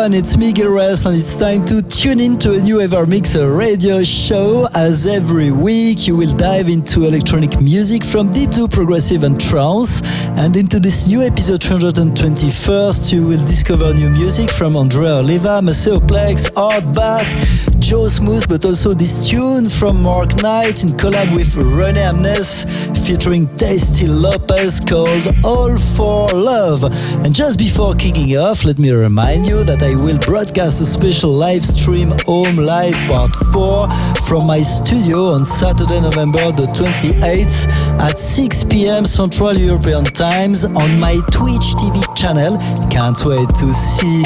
everyone, it's Gil Everest and it's time to tune in to a new Evermixer radio show. As every week, you will dive into electronic music from deep to progressive and trance. And into this new episode 321st, you will discover new music from Andrea Oliva, Maceo Plex, ARTBAT, Joe Smooth, but also this tune from Mark Knight in collab with Rene Amesz featuring Tasty Lopez called All for Love. And just before kicking off, let me remind you that I will broadcast a special live stream Home Live Part 4 from my studio on Saturday, November the 28th at 6 p.m. Central European Times on my Twitch TV channel. Can't wait to see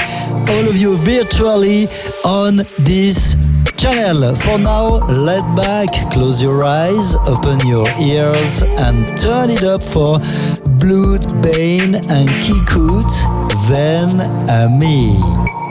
all of you virtually on this channel. For now, let back, close your eyes, open your ears, and turn it up for Blood, Bane, and Kikut, then me.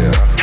That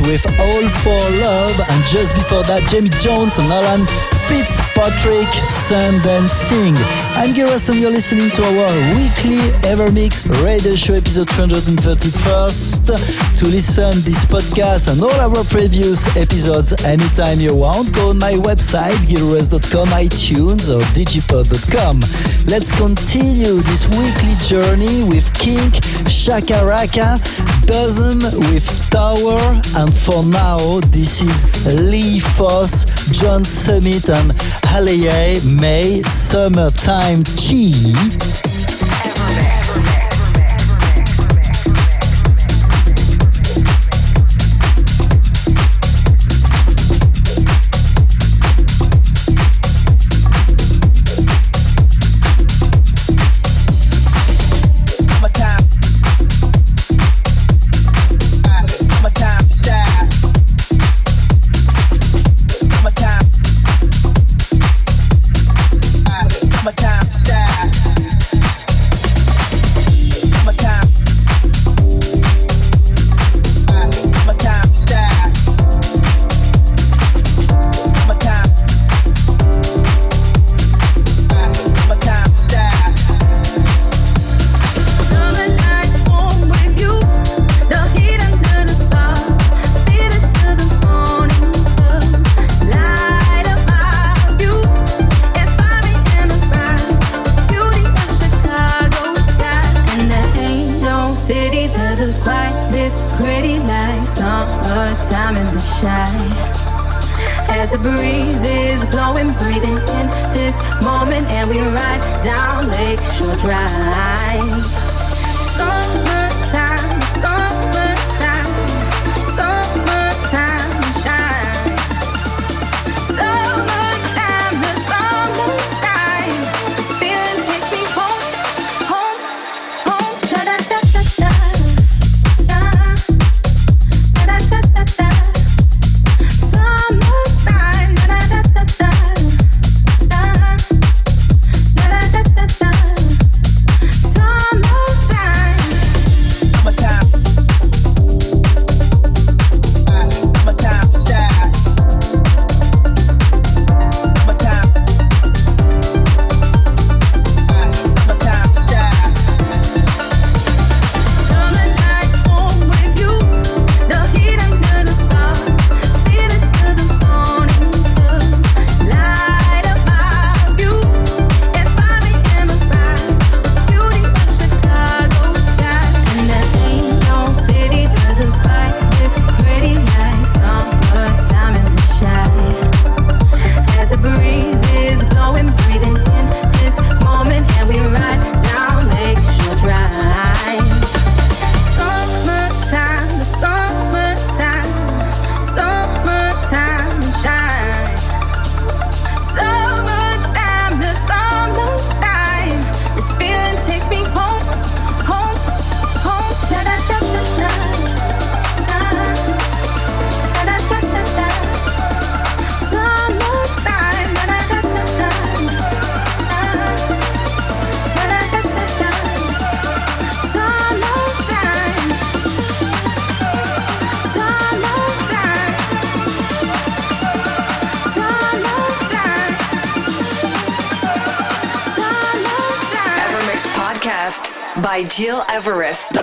With All for Love, and just before that, Jamie Jones and Alan Fitzpatrick, Sun and Sing. I'm Gareth, and you're listening to our weekly Evermix radio show episode 331st. To listen this podcast and all our previous episodes anytime you want, go on my website, gilres.com, iTunes, or digipod.com. Let's continue this weekly journey with Kink Shakaraka. Dozen with Tower, and for now, this is Lee Foss, John Summit, and Hayley May Summertime Chi.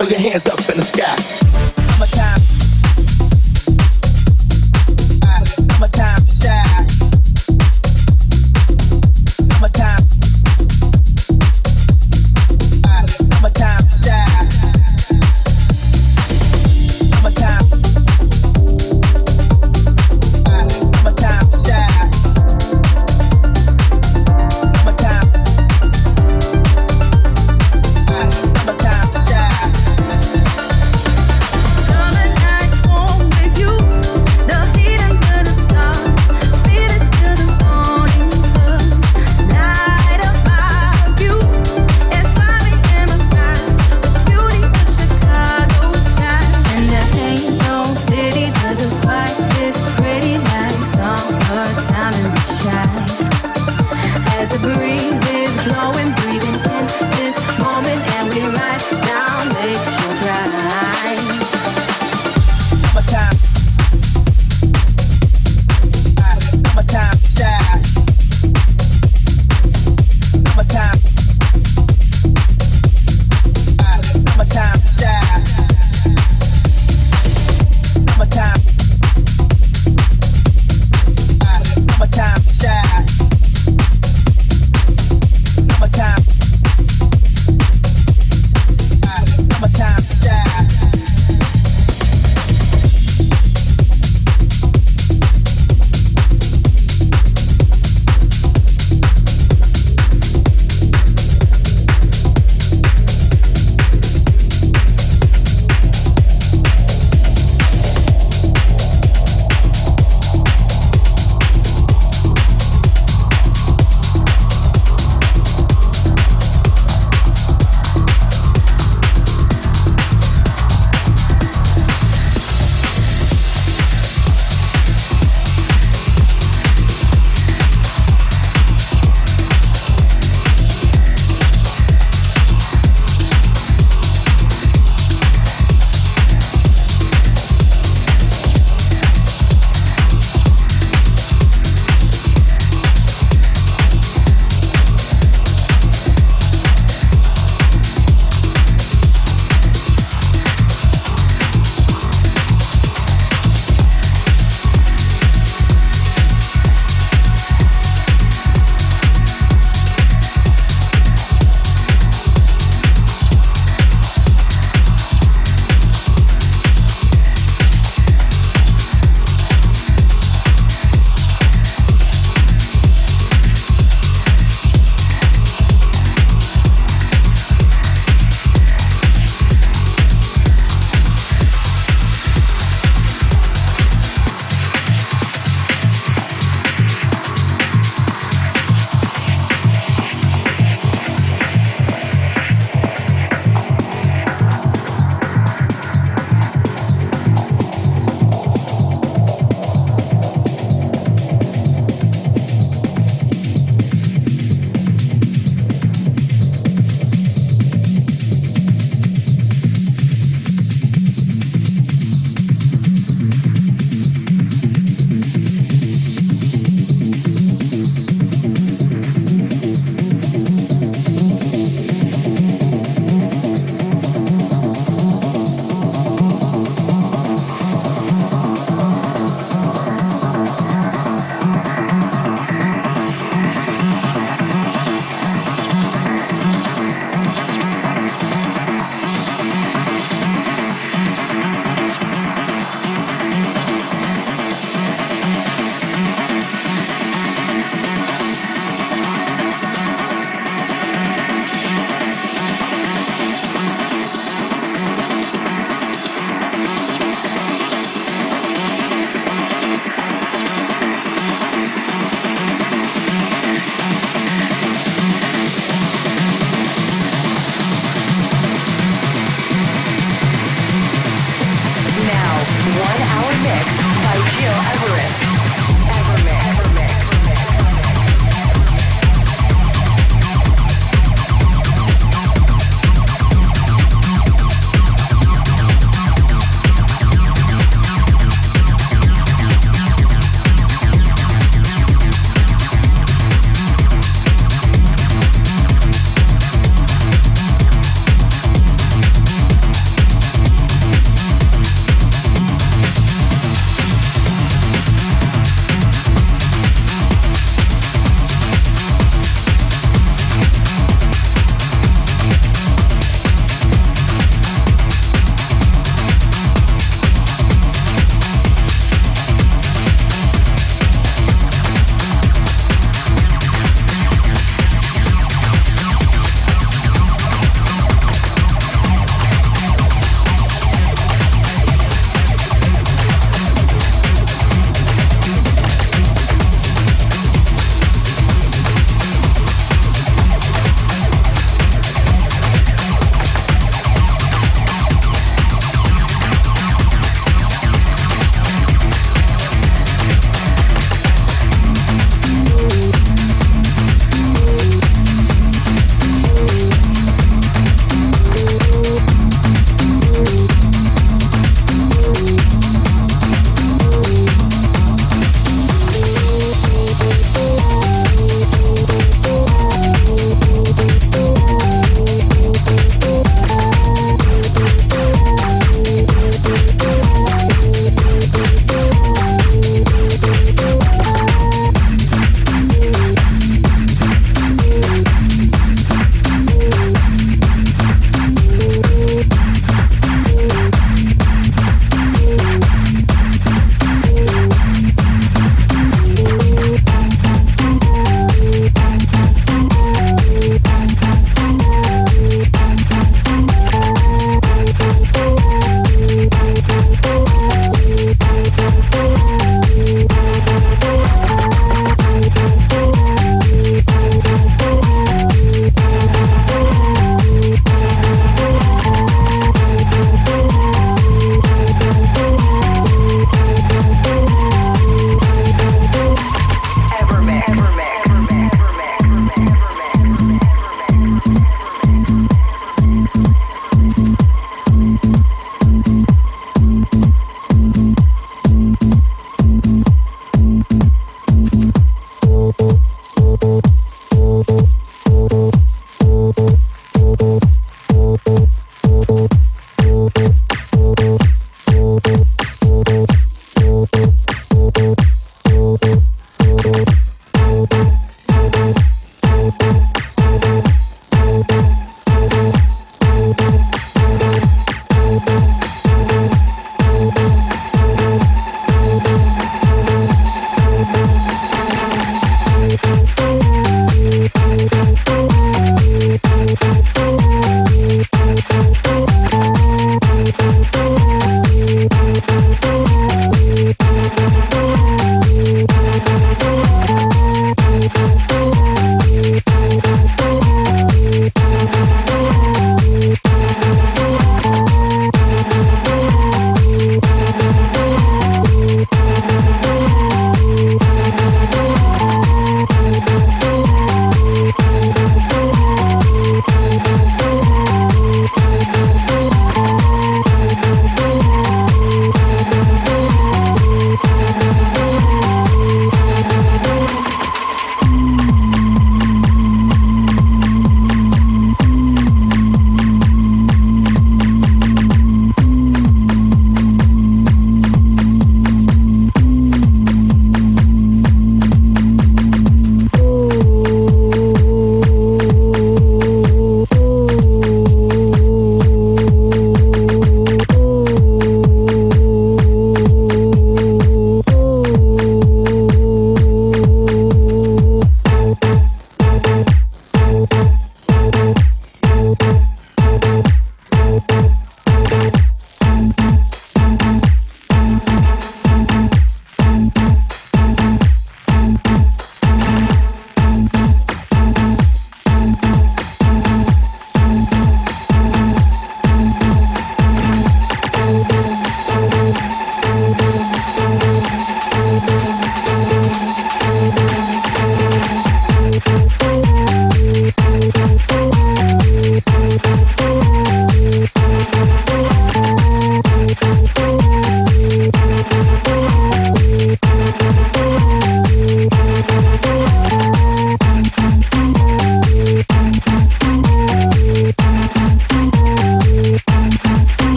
Throw your hands up in the sky.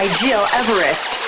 By Gil Everest.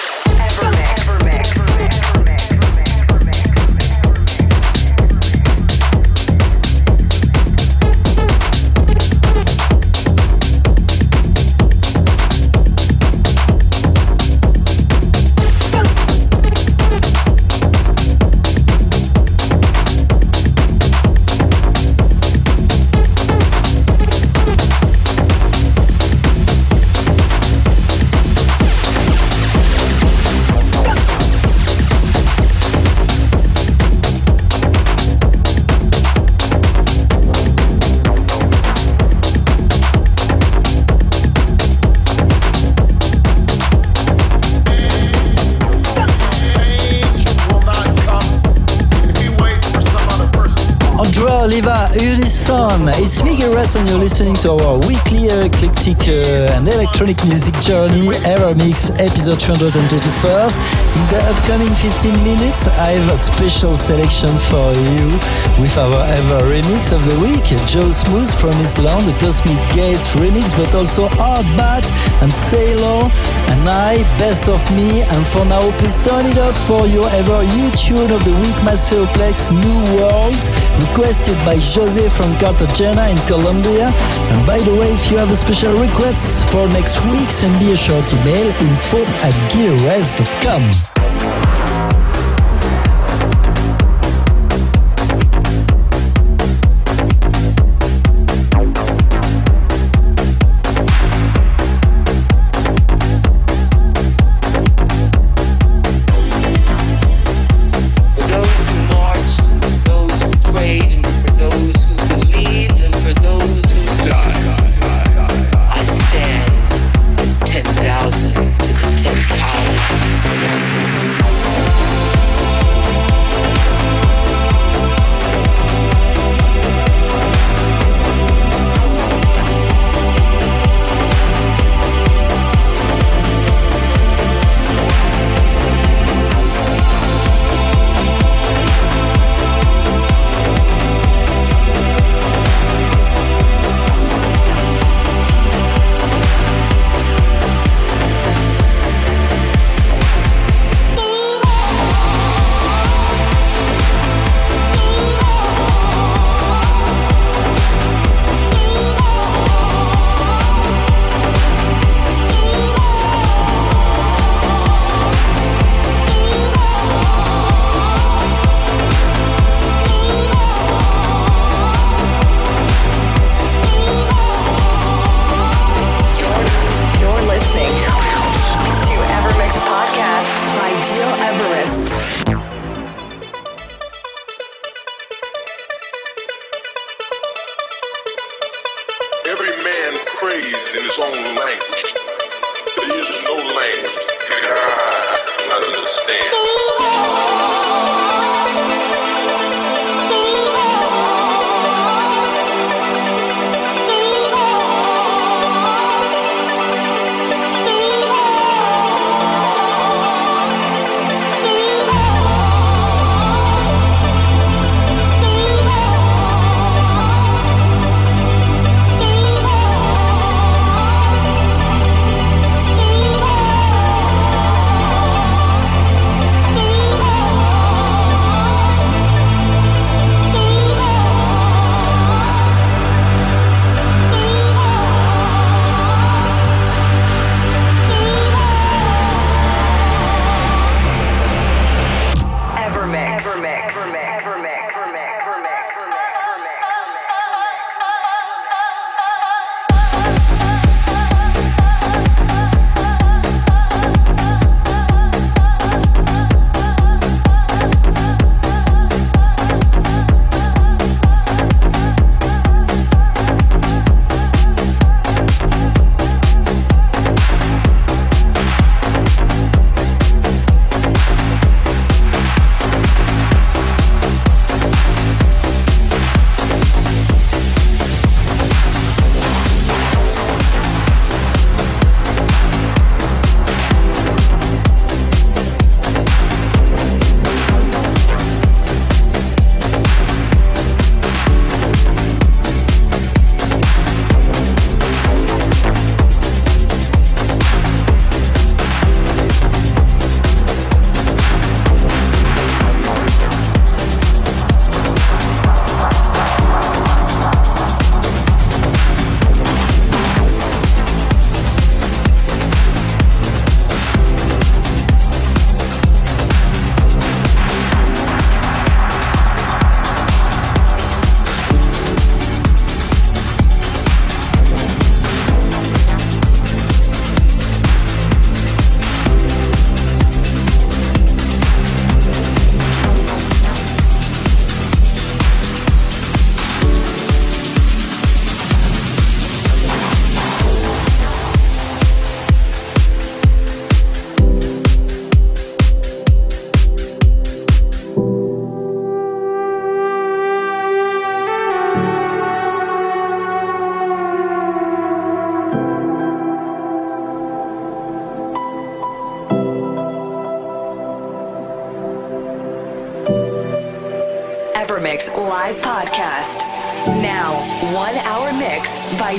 Oliva, Unison. It's Miguel Rest and you're listening to our weekly eclectic uh, and electronic music journey, EverMix, episode 321st. In the upcoming 15 minutes, I have a special selection for you with our ever remix of the week, Joe Smooth Promised Land, the Cosmic Gates remix, but also Art Bat and Sailor and I, Best of Me. And for now, please turn it up for your ever YouTube of the week, Maceo Plex New World, requested by Jose from Cartagena in Colombia. And by the way, if you have a special request for next week, send me a short email info at gileverest.com.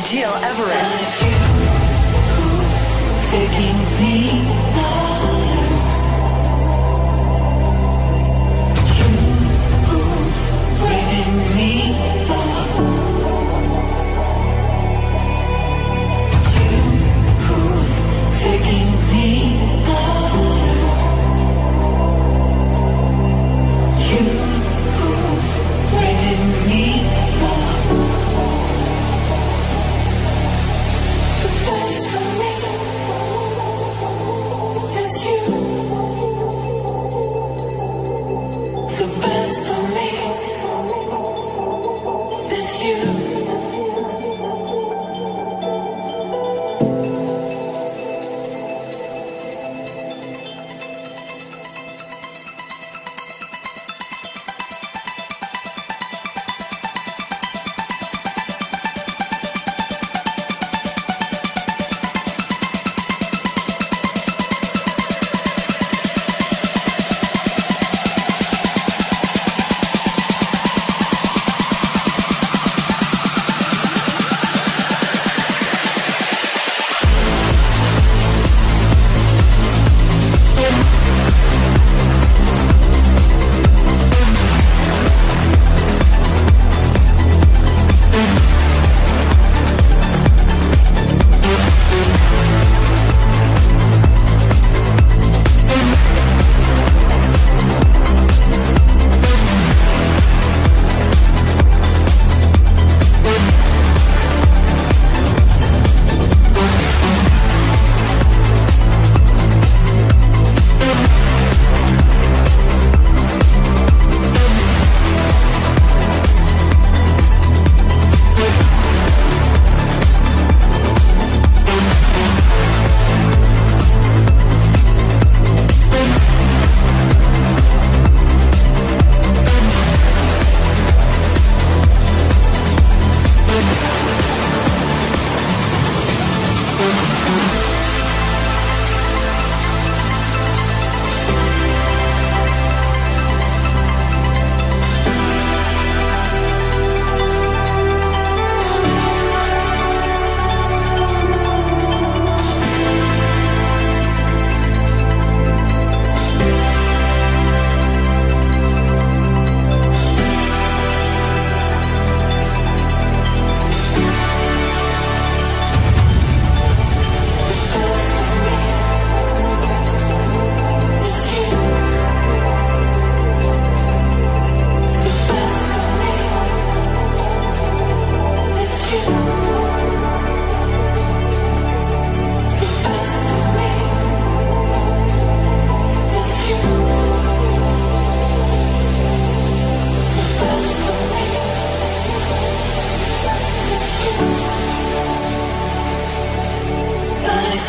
Gil Everest.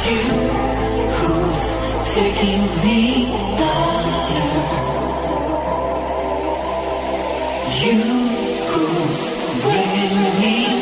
You who's bringing me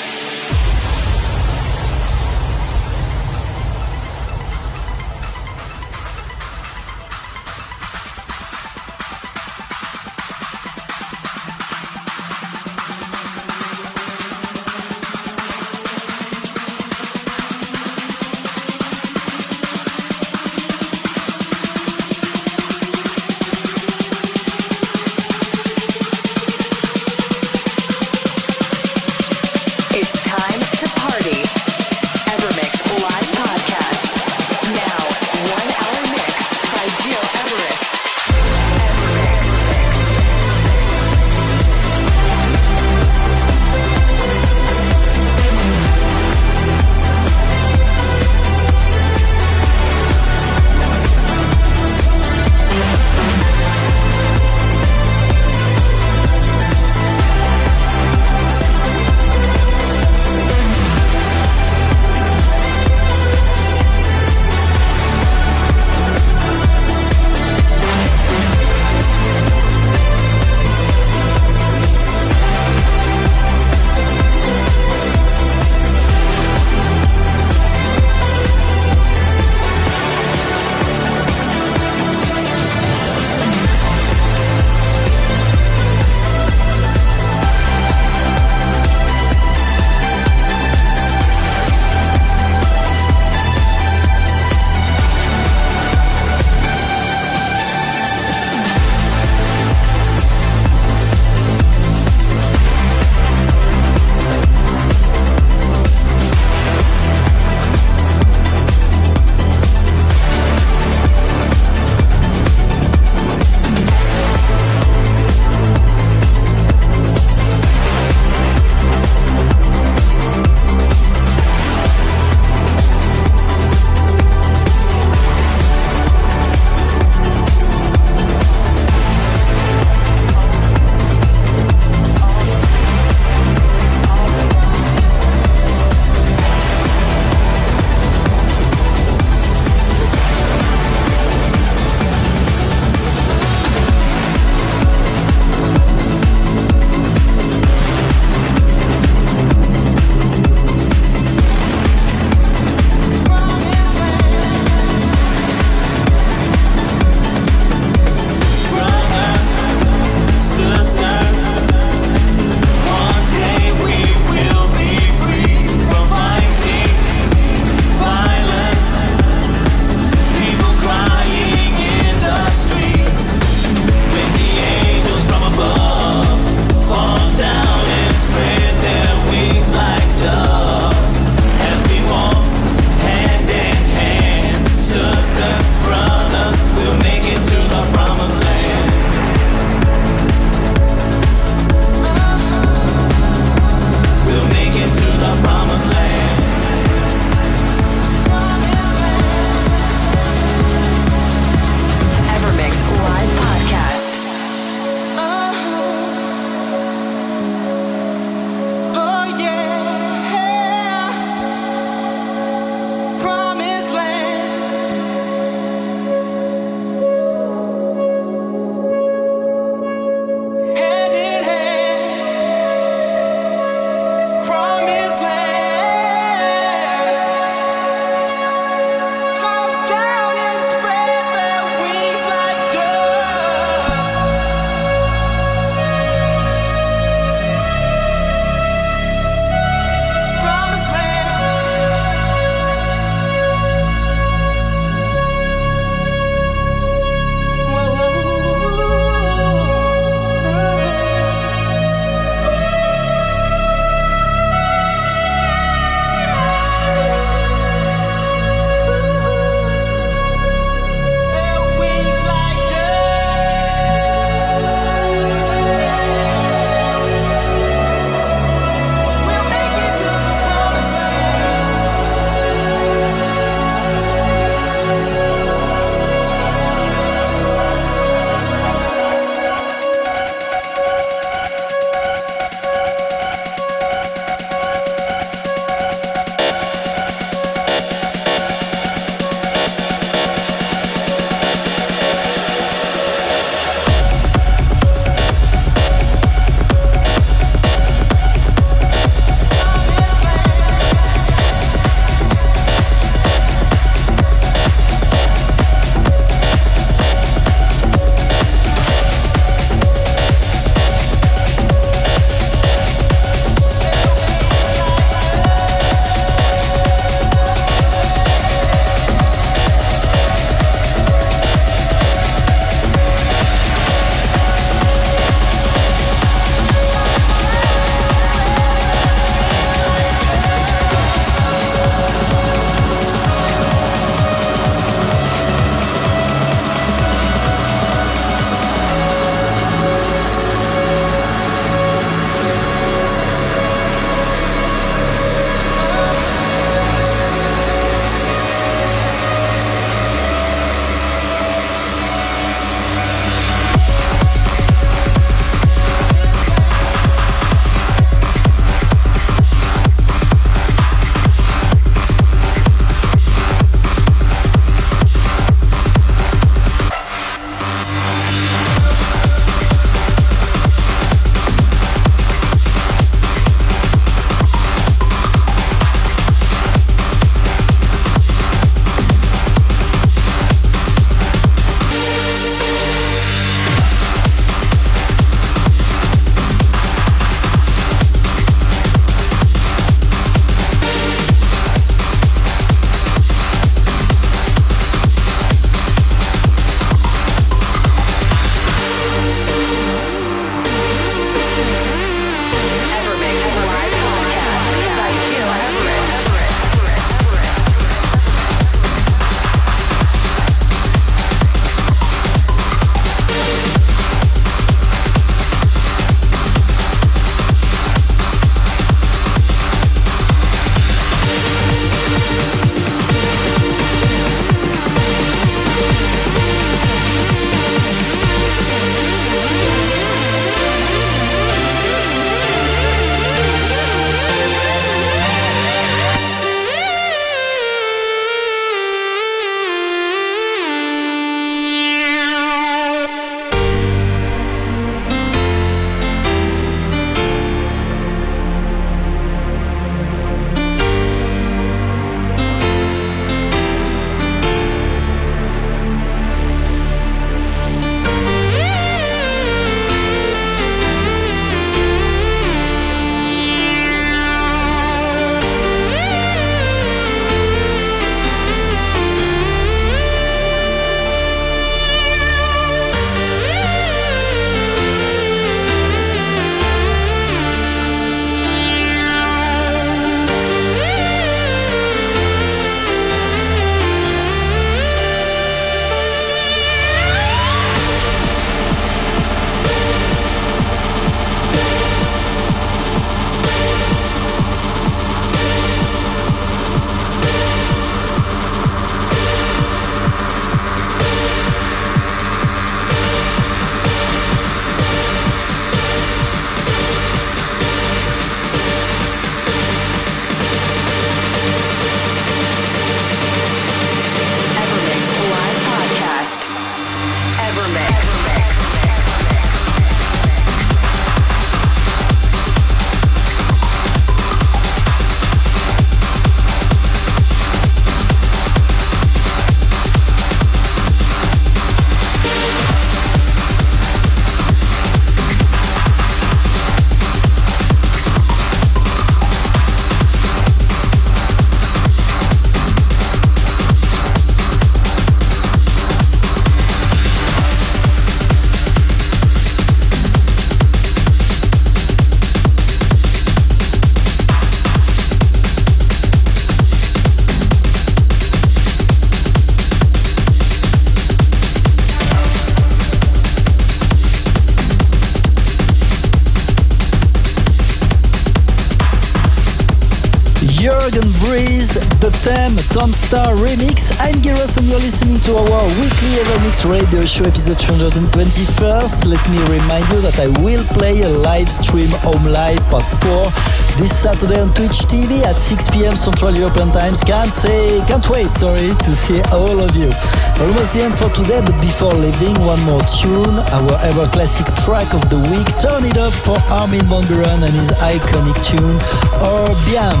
Tom Staar remix. I'm Giros and you're listening to our weekly Evermix radio show episode 321st. Let me remind you that I will play a live stream Home Live part 4 this Saturday on Twitch TV at 6 p.m. Central European Times. Can't say, can't wait, sorry, to see all of you. Almost the end for today, but before leaving, one more tune, our ever classic track of the week. Turn it up for Armin van Buuren and his iconic tune, Orbion.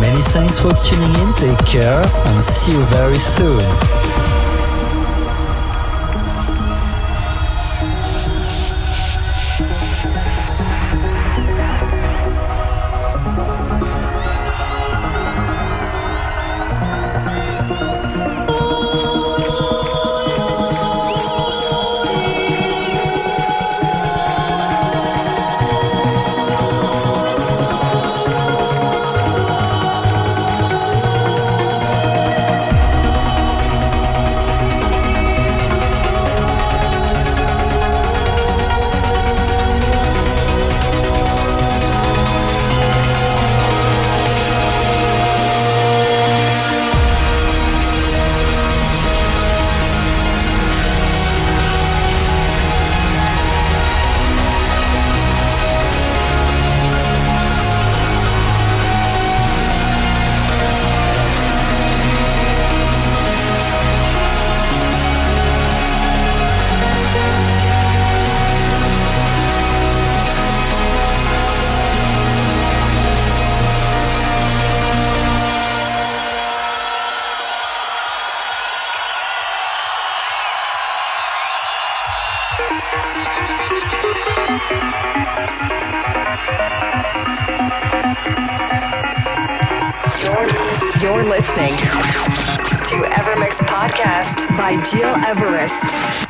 Many thanks for tuning in, take care, and see you very soon. Gil Everest.